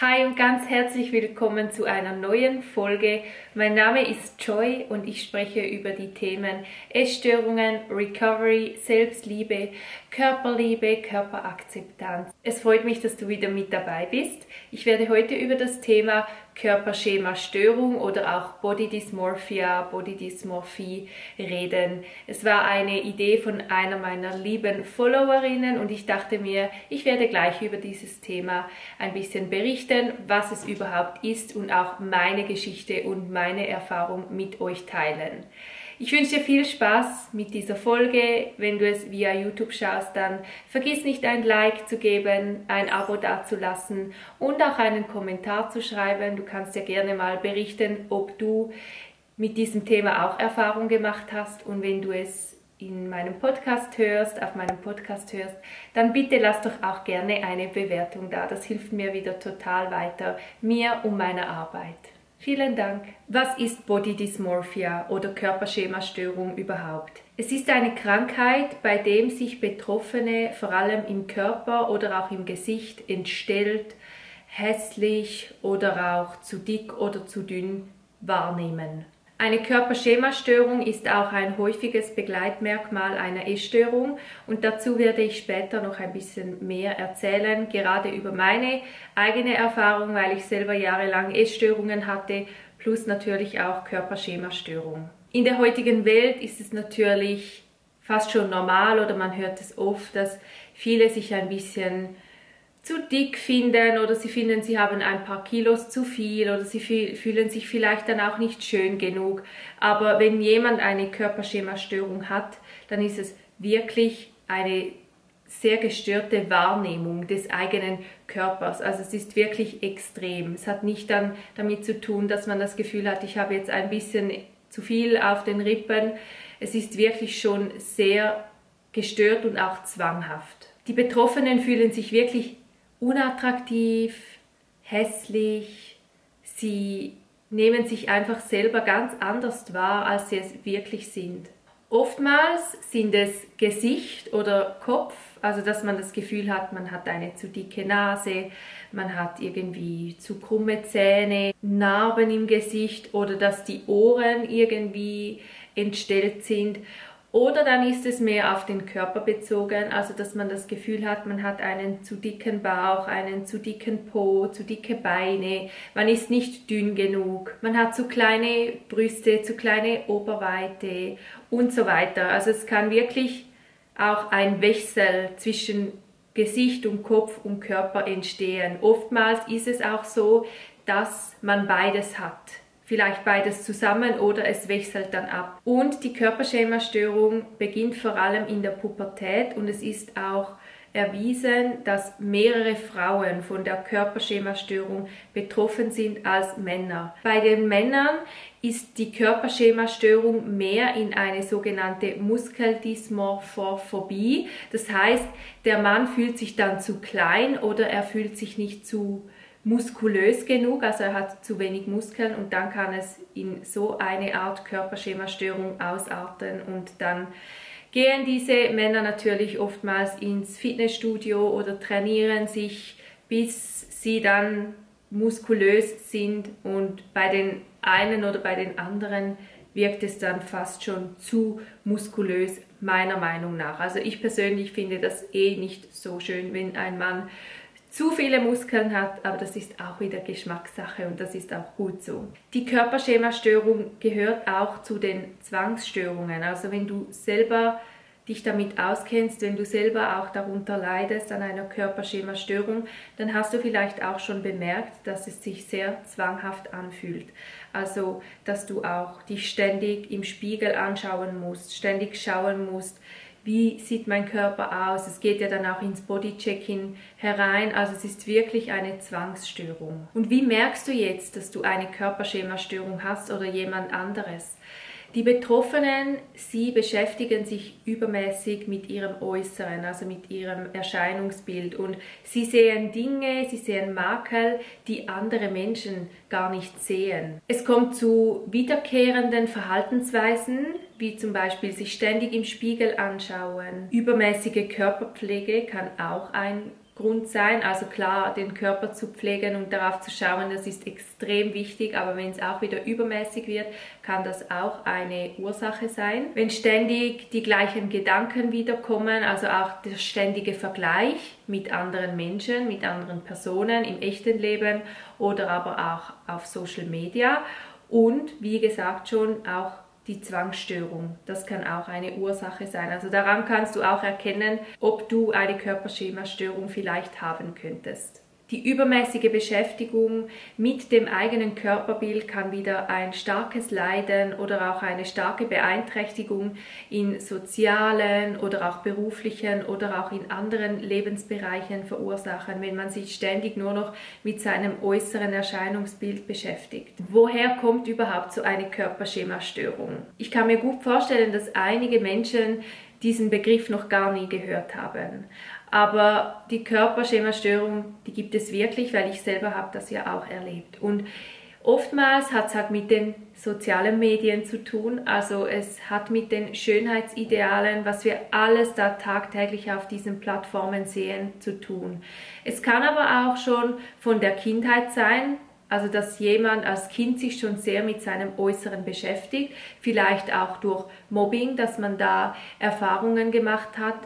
Hi und ganz herzlich willkommen zu einer neuen Folge. Mein Name ist Joy und ich spreche über die Themen Essstörungen, Recovery, Selbstliebe, Körperliebe, Körperakzeptanz. Es freut mich, dass du wieder mit dabei bist. Ich werde heute über das Thema Körperschema-Störung oder auch Body Dysmorphia, Body Dysmorphie reden. Es war eine Idee von einer meiner lieben Followerinnen und ich dachte mir, ich werde gleich über dieses Thema ein bisschen berichten, was es überhaupt ist und auch meine Geschichte und meine Erfahrung mit euch teilen. Ich wünsche dir viel Spaß mit dieser Folge. Wenn du es via YouTube schaust, dann vergiss nicht ein Like zu geben, ein Abo dazulassen und auch einen Kommentar zu schreiben. Du kannst ja gerne mal berichten, ob du mit diesem Thema auch Erfahrung gemacht hast und wenn du es in meinem Podcast hörst, auf meinem Podcast hörst, dann bitte lass doch auch gerne eine Bewertung da. Das hilft mir wieder total weiter, mir und meiner Arbeit. Vielen Dank. Was ist Body Dysmorphia oder Körperschemastörung überhaupt? Es ist eine Krankheit, bei dem sich Betroffene vor allem im Körper oder auch im Gesicht entstellt, hässlich oder auch zu dick oder zu dünn wahrnehmen. Eine Körperschemastörung ist auch ein häufiges Begleitmerkmal einer Essstörung und dazu werde ich später noch ein bisschen mehr erzählen, gerade über meine eigene Erfahrung, weil ich selber jahrelang Essstörungen hatte, plus natürlich auch Körperschemastörung. In der heutigen Welt ist es natürlich fast schon normal oder man hört es oft, dass viele sich ein bisschen zu dick finden oder sie finden, sie haben ein paar Kilos zu viel oder sie fühlen sich vielleicht dann auch nicht schön genug. Aber wenn jemand eine Körperschemastörung hat, dann ist es wirklich eine sehr gestörte Wahrnehmung des eigenen Körpers. Also es ist wirklich extrem. Es hat nicht dann damit zu tun, dass man das Gefühl hat, ich habe jetzt ein bisschen zu viel auf den Rippen. Es ist wirklich schon sehr gestört und auch zwanghaft. Die Betroffenen fühlen sich wirklich unattraktiv, hässlich, sie nehmen sich einfach selber ganz anders wahr, als sie es wirklich sind. Oftmals sind es Gesicht oder Kopf, also dass man das Gefühl hat, man hat eine zu dicke Nase, man hat irgendwie zu krumme Zähne, Narben im Gesicht oder dass die Ohren irgendwie entstellt sind oder dann ist es mehr auf den Körper bezogen, also dass man das Gefühl hat, man hat einen zu dicken Bauch, einen zu dicken Po, zu dicke Beine, man ist nicht dünn genug, man hat zu kleine Brüste, zu kleine Oberweite und so weiter. Also es kann wirklich auch ein Wechsel zwischen Gesicht und Kopf und Körper entstehen. Oftmals ist es auch so, dass man beides hat vielleicht beides zusammen oder es wechselt dann ab. Und die Körperschemastörung beginnt vor allem in der Pubertät und es ist auch erwiesen, dass mehrere Frauen von der Körperschemastörung betroffen sind als Männer. Bei den Männern ist die Körperschemastörung mehr in eine sogenannte Muskeldysmorphophobie. Das heißt, der Mann fühlt sich dann zu klein oder er fühlt sich nicht zu muskulös genug, also er hat zu wenig Muskeln und dann kann es in so eine Art Körperschemastörung ausarten und dann gehen diese Männer natürlich oftmals ins Fitnessstudio oder trainieren sich, bis sie dann muskulös sind und bei den einen oder bei den anderen wirkt es dann fast schon zu muskulös, meiner Meinung nach. Also ich persönlich finde das eh nicht so schön, wenn ein Mann zu viele Muskeln hat, aber das ist auch wieder Geschmackssache und das ist auch gut so. Die Körperschemastörung gehört auch zu den Zwangsstörungen. Also wenn du selber dich damit auskennst, wenn du selber auch darunter leidest an einer Körperschemastörung, dann hast du vielleicht auch schon bemerkt, dass es sich sehr zwanghaft anfühlt. Also, dass du auch dich ständig im Spiegel anschauen musst, ständig schauen musst, wie sieht mein Körper aus. Es geht ja dann auch ins Bodychecking herein. Also es ist wirklich eine Zwangsstörung. Und wie merkst du jetzt, dass du eine Körperschemastörung hast oder jemand anderes? Die Betroffenen, sie beschäftigen sich übermäßig mit ihrem Äußeren, also mit ihrem Erscheinungsbild und sie sehen Dinge, sie sehen Makel, die andere Menschen gar nicht sehen. Es kommt zu wiederkehrenden Verhaltensweisen, wie zum Beispiel sich ständig im Spiegel anschauen. Übermäßige Körperpflege kann auch ein Grund sein. Also klar, den Körper zu pflegen und darauf zu schauen, das ist extrem wichtig. Aber wenn es auch wieder übermäßig wird, kann das auch eine Ursache sein. Wenn ständig die gleichen Gedanken wiederkommen, also auch der ständige Vergleich mit anderen Menschen, mit anderen Personen im echten Leben oder aber auch auf Social Media. Und wie gesagt schon auch die Zwangsstörung. Das kann auch eine Ursache sein. Also daran kannst du auch erkennen, ob du eine Körperschemastörung vielleicht haben könntest. Die übermäßige Beschäftigung mit dem eigenen Körperbild kann wieder ein starkes Leiden oder auch eine starke Beeinträchtigung in sozialen oder auch beruflichen oder auch in anderen Lebensbereichen verursachen, wenn man sich ständig nur noch mit seinem äußeren Erscheinungsbild beschäftigt. Woher kommt überhaupt so eine Körperschemastörung? Ich kann mir gut vorstellen, dass einige Menschen diesen Begriff noch gar nie gehört haben. Aber die Körperschemastörung, die gibt es wirklich, weil ich selber habe das ja auch erlebt. Und oftmals hat es halt mit den sozialen Medien zu tun. Also es hat mit den Schönheitsidealen, was wir alles da tagtäglich auf diesen Plattformen sehen, zu tun. Es kann aber auch schon von der Kindheit sein, also dass jemand als Kind sich schon sehr mit seinem Äußeren beschäftigt, vielleicht auch durch Mobbing, dass man da Erfahrungen gemacht hat,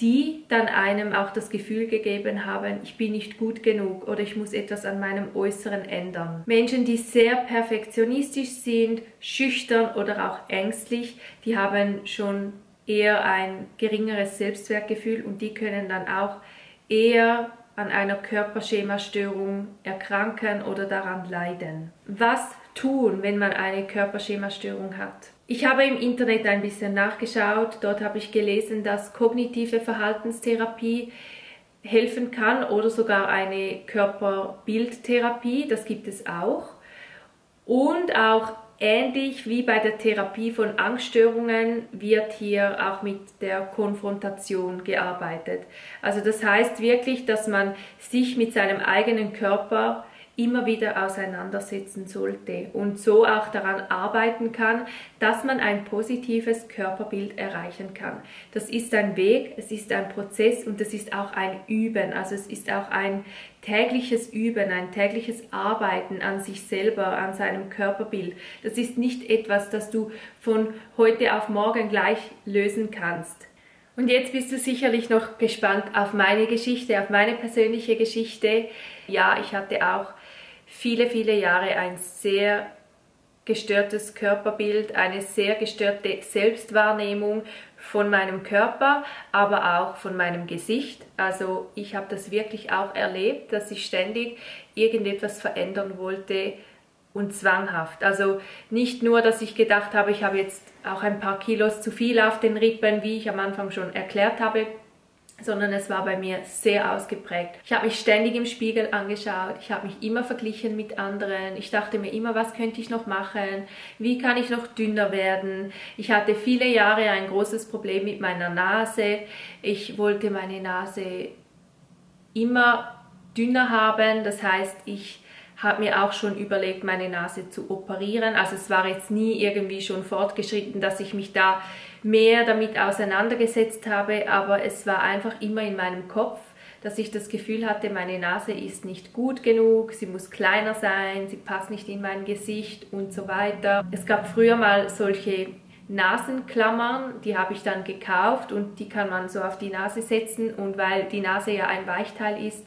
die dann einem auch das Gefühl gegeben haben, ich bin nicht gut genug oder ich muss etwas an meinem Äußeren ändern. Menschen, die sehr perfektionistisch sind, schüchtern oder auch ängstlich, die haben schon eher ein geringeres Selbstwertgefühl und die können dann auch eher an einer Körperschemastörung erkranken oder daran leiden. Was tun, wenn man eine Körperschemastörung hat? Ich habe im Internet ein bisschen nachgeschaut. Dort habe ich gelesen, dass kognitive Verhaltenstherapie helfen kann oder sogar eine Körperbildtherapie. Das gibt es auch. Und auch ähnlich wie bei der Therapie von Angststörungen wird hier auch mit der Konfrontation gearbeitet. Also das heißt wirklich, dass man sich mit seinem eigenen Körper immer wieder auseinandersetzen sollte und so auch daran arbeiten kann, dass man ein positives Körperbild erreichen kann. Das ist ein Weg, es ist ein Prozess und es ist auch ein Üben. Also es ist auch ein tägliches Üben, ein tägliches Arbeiten an sich selber, an seinem Körperbild. Das ist nicht etwas, das du von heute auf morgen gleich lösen kannst. Und jetzt bist du sicherlich noch gespannt auf meine Geschichte, auf meine persönliche Geschichte. Ja, ich hatte auch viele, viele Jahre ein sehr gestörtes Körperbild, eine sehr gestörte Selbstwahrnehmung von meinem Körper, aber auch von meinem Gesicht. Also ich habe das wirklich auch erlebt, dass ich ständig irgendetwas verändern wollte und zwanghaft. Also nicht nur, dass ich gedacht habe, ich habe jetzt auch ein paar Kilos zu viel auf den Rippen, wie ich am Anfang schon erklärt habe, sondern es war bei mir sehr ausgeprägt. Ich habe mich ständig im Spiegel angeschaut, ich habe mich immer verglichen mit anderen, ich dachte mir immer, was könnte ich noch machen, wie kann ich noch dünner werden. Ich hatte viele Jahre ein großes Problem mit meiner Nase. Ich wollte meine Nase immer dünner haben, das heißt, ich habe mir auch schon überlegt, meine Nase zu operieren. Also es war jetzt nie irgendwie schon fortgeschritten, dass ich mich da mehr damit auseinandergesetzt habe, aber es war einfach immer in meinem Kopf, dass ich das Gefühl hatte, meine Nase ist nicht gut genug, sie muss kleiner sein, sie passt nicht in mein Gesicht und so weiter. Es gab früher mal solche Nasenklammern, die habe ich dann gekauft und die kann man so auf die Nase setzen und weil die Nase ja ein Weichteil ist,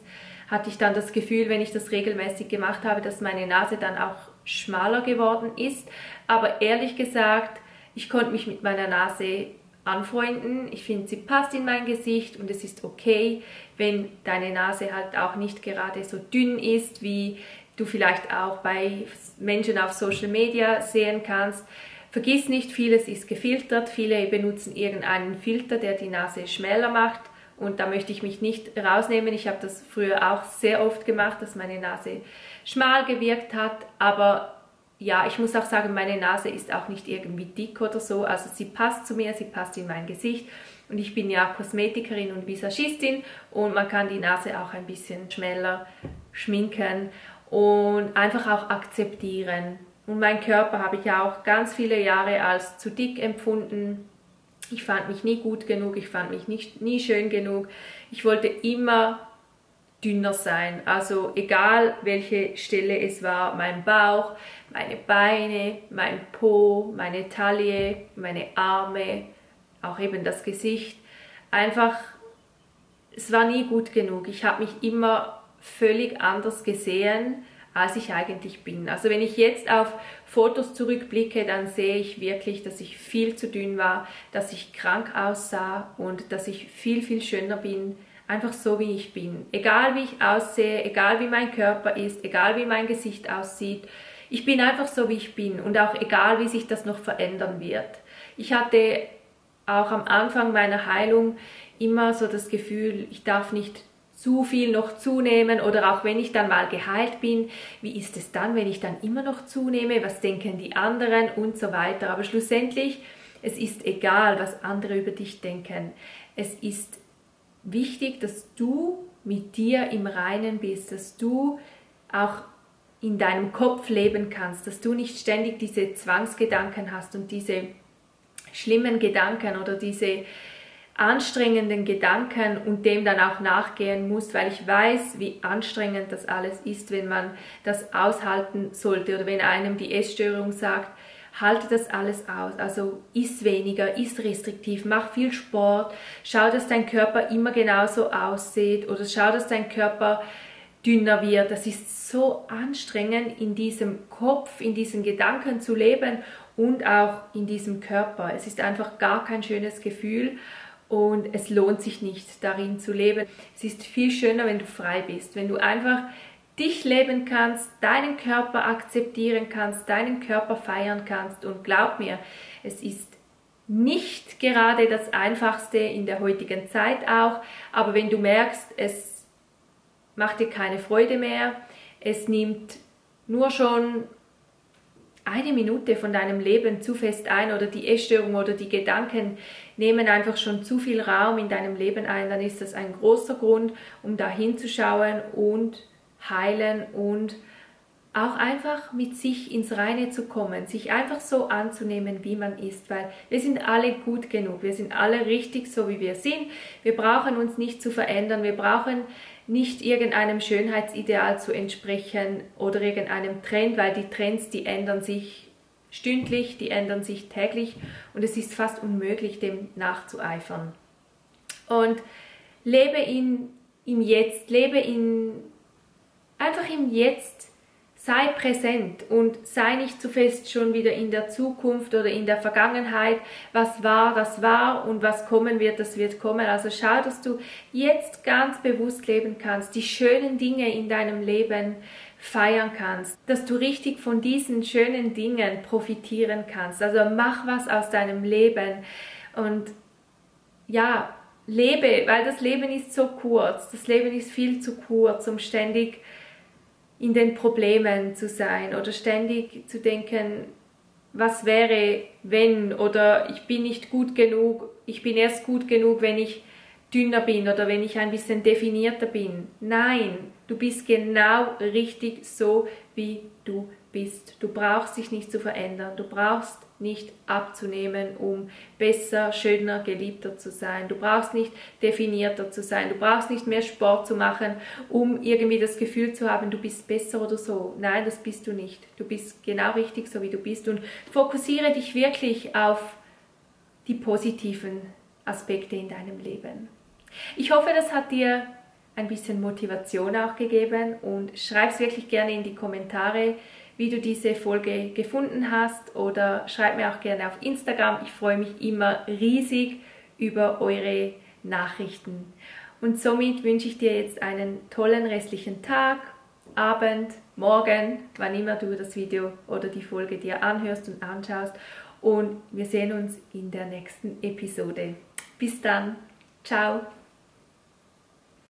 hatte ich dann das Gefühl, wenn ich das regelmäßig gemacht habe, dass meine Nase dann auch schmaler geworden ist. Aber ehrlich gesagt, ich konnte mich mit meiner Nase anfreunden. Ich finde, sie passt in mein Gesicht und es ist okay, wenn deine Nase halt auch nicht gerade so dünn ist, wie du vielleicht auch bei Menschen auf Social Media sehen kannst. Vergiss nicht, vieles ist gefiltert. Viele benutzen irgendeinen Filter, der die Nase schmäler macht. Und da möchte ich mich nicht rausnehmen. Ich habe das früher auch sehr oft gemacht, dass meine Nase schmal gewirkt hat. Aber ja, ich muss auch sagen, meine Nase ist auch nicht irgendwie dick oder so. Also sie passt zu mir, sie passt in mein Gesicht. Und ich bin ja Kosmetikerin und Visagistin und man kann die Nase auch ein bisschen schmäler schminken und einfach auch akzeptieren. Und mein Körper habe ich ja auch ganz viele Jahre als zu dick empfunden ich fand mich nie gut genug, ich fand mich nicht, nie schön genug. Ich wollte immer dünner sein. Also egal welche Stelle es war, mein Bauch, meine Beine, mein Po, meine Taille, meine Arme, auch eben das Gesicht. Einfach, es war nie gut genug. Ich habe mich immer völlig anders gesehen, als ich eigentlich bin. Also wenn ich jetzt auf Fotos zurückblicke, dann sehe ich wirklich, dass ich viel zu dünn war, dass ich krank aussah und dass ich viel, viel schöner bin, einfach so wie ich bin. Egal wie ich aussehe, egal wie mein Körper ist, egal wie mein Gesicht aussieht, ich bin einfach so wie ich bin und auch egal wie sich das noch verändern wird. Ich hatte auch am Anfang meiner Heilung immer so das Gefühl, ich darf nicht zu viel noch zunehmen oder auch wenn ich dann mal geheilt bin, wie ist es dann, wenn ich dann immer noch zunehme, was denken die anderen und so weiter. Aber schlussendlich, es ist egal, was andere über dich denken. Es ist wichtig, dass du mit dir im Reinen bist, dass du auch in deinem Kopf leben kannst, dass du nicht ständig diese Zwangsgedanken hast und diese schlimmen Gedanken oder diese anstrengenden Gedanken und dem dann auch nachgehen musst, weil ich weiß, wie anstrengend das alles ist, wenn man das aushalten sollte oder wenn einem die Essstörung sagt, halte das alles aus. Also iss weniger, iss restriktiv, mach viel Sport, schau, dass dein Körper immer genauso aussieht oder schau, dass dein Körper dünner wird. Das ist so anstrengend, in diesem Kopf, in diesen Gedanken zu leben und auch in diesem Körper. Es ist einfach gar kein schönes Gefühl und es lohnt sich nicht, darin zu leben. Es ist viel schöner, wenn du frei bist, wenn du einfach dich leben kannst, deinen Körper akzeptieren kannst, deinen Körper feiern kannst. Und glaub mir, es ist nicht gerade das Einfachste in der heutigen Zeit auch, aber wenn du merkst, es macht dir keine Freude mehr, es nimmt nur schon eine Minute von deinem Leben zu fest ein oder die Essstörung oder die Gedanken nehmen einfach schon zu viel Raum in deinem Leben ein, dann ist das ein großer Grund, um da hinzuschauen und heilen und auch einfach mit sich ins Reine zu kommen, sich einfach so anzunehmen, wie man ist, weil wir sind alle gut genug, wir sind alle richtig so, wie wir sind. Wir brauchen uns nicht zu verändern, wir brauchen nicht irgendeinem Schönheitsideal zu entsprechen oder irgendeinem Trend, weil die Trends, die ändern sich stündlich, die ändern sich täglich und es ist fast unmöglich, dem nachzueifern. Und lebe in, im Jetzt, lebe in, einfach im Jetzt sei präsent und sei nicht zu fest schon wieder in der Zukunft oder in der Vergangenheit. Was war, das war und was kommen wird, das wird kommen. Also schau, dass du jetzt ganz bewusst leben kannst, die schönen Dinge in deinem Leben feiern kannst, dass du richtig von diesen schönen Dingen profitieren kannst. Also mach was aus deinem Leben und ja, lebe, weil das Leben ist so kurz, das Leben ist viel zu kurz, um ständig in den Problemen zu sein oder ständig zu denken, was wäre, wenn oder ich bin nicht gut genug, ich bin erst gut genug, wenn ich dünner bin oder wenn ich ein bisschen definierter bin. Nein, du bist genau richtig so, wie du bist. Du brauchst dich nicht zu verändern. Du brauchst nicht abzunehmen, um besser, schöner, geliebter zu sein. Du brauchst nicht definierter zu sein. Du brauchst nicht mehr Sport zu machen, um irgendwie das Gefühl zu haben, du bist besser oder so. Nein, das bist du nicht. Du bist genau richtig so, wie du bist. Und fokussiere dich wirklich auf die positiven Aspekte in deinem Leben. Ich hoffe, das hat dir ein bisschen Motivation auch gegeben und schreib es wirklich gerne in die Kommentare, wie du diese Folge gefunden hast oder schreib mir auch gerne auf Instagram. Ich freue mich immer riesig über eure Nachrichten. Und somit wünsche ich dir jetzt einen tollen restlichen Tag, Abend, Morgen, wann immer du das Video oder die Folge dir anhörst und anschaust. Und wir sehen uns in der nächsten Episode. Bis dann. Ciao.